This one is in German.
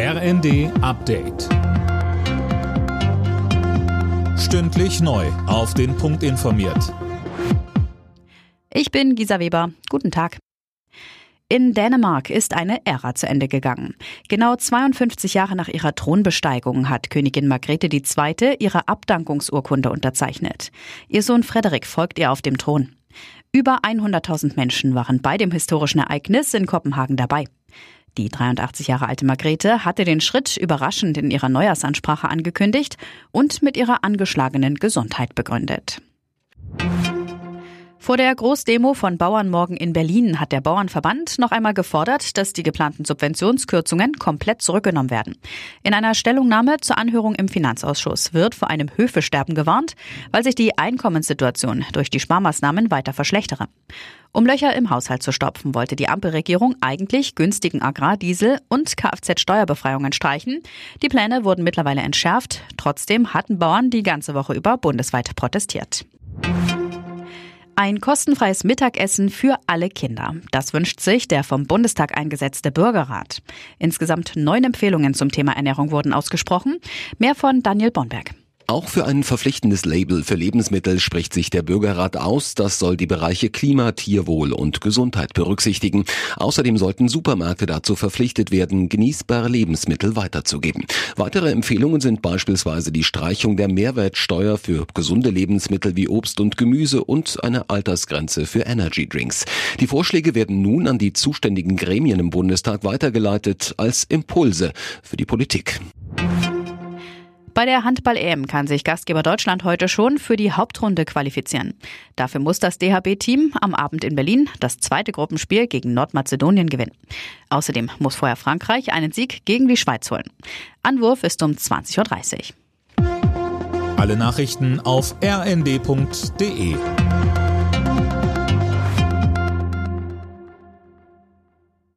RND Update. Stündlich neu. Auf den Punkt informiert. Ich bin Gisa Weber. Guten Tag. In Dänemark ist eine Ära zu Ende gegangen. Genau 52 Jahre nach ihrer Thronbesteigung hat Königin Margrethe II. ihre Abdankungsurkunde unterzeichnet. Ihr Sohn Frederik folgt ihr auf dem Thron. Über 100.000 Menschen waren bei dem historischen Ereignis in Kopenhagen dabei. Die 83 Jahre alte Margrethe hatte den Schritt überraschend in ihrer Neujahrsansprache angekündigt und mit ihrer angeschlagenen Gesundheit begründet. Vor der Großdemo von Bauern morgen in Berlin hat der Bauernverband noch einmal gefordert, dass die geplanten Subventionskürzungen komplett zurückgenommen werden. In einer Stellungnahme zur Anhörung im Finanzausschuss wird vor einem Höfesterben gewarnt, weil sich die Einkommenssituation durch die Sparmaßnahmen weiter verschlechtere. Um Löcher im Haushalt zu stopfen, wollte die Ampelregierung eigentlich günstigen Agrardiesel und Kfz-Steuerbefreiungen streichen. Die Pläne wurden mittlerweile entschärft. Trotzdem hatten Bauern die ganze Woche über bundesweit protestiert. Ein kostenfreies Mittagessen für alle Kinder. Das wünscht sich der vom Bundestag eingesetzte Bürgerrat. Insgesamt neun Empfehlungen zum Thema Ernährung wurden ausgesprochen. Mehr von Daniel Bonberg. Auch für ein verpflichtendes Label für Lebensmittel spricht sich der Bürgerrat aus. Das soll die Bereiche Klima, Tierwohl und Gesundheit berücksichtigen. Außerdem sollten Supermärkte dazu verpflichtet werden, genießbare Lebensmittel weiterzugeben. Weitere Empfehlungen sind beispielsweise die Streichung der Mehrwertsteuer für gesunde Lebensmittel wie Obst und Gemüse und eine Altersgrenze für Energy Drinks. Die Vorschläge werden nun an die zuständigen Gremien im Bundestag weitergeleitet als Impulse für die Politik. Bei der Handball-EM kann sich Gastgeber Deutschland heute schon für die Hauptrunde qualifizieren. Dafür muss das DHB-Team am Abend in Berlin das zweite Gruppenspiel gegen Nordmazedonien gewinnen. Außerdem muss vorher Frankreich einen Sieg gegen die Schweiz holen. Anwurf ist um 20.30 Uhr. Alle Nachrichten auf rnd.de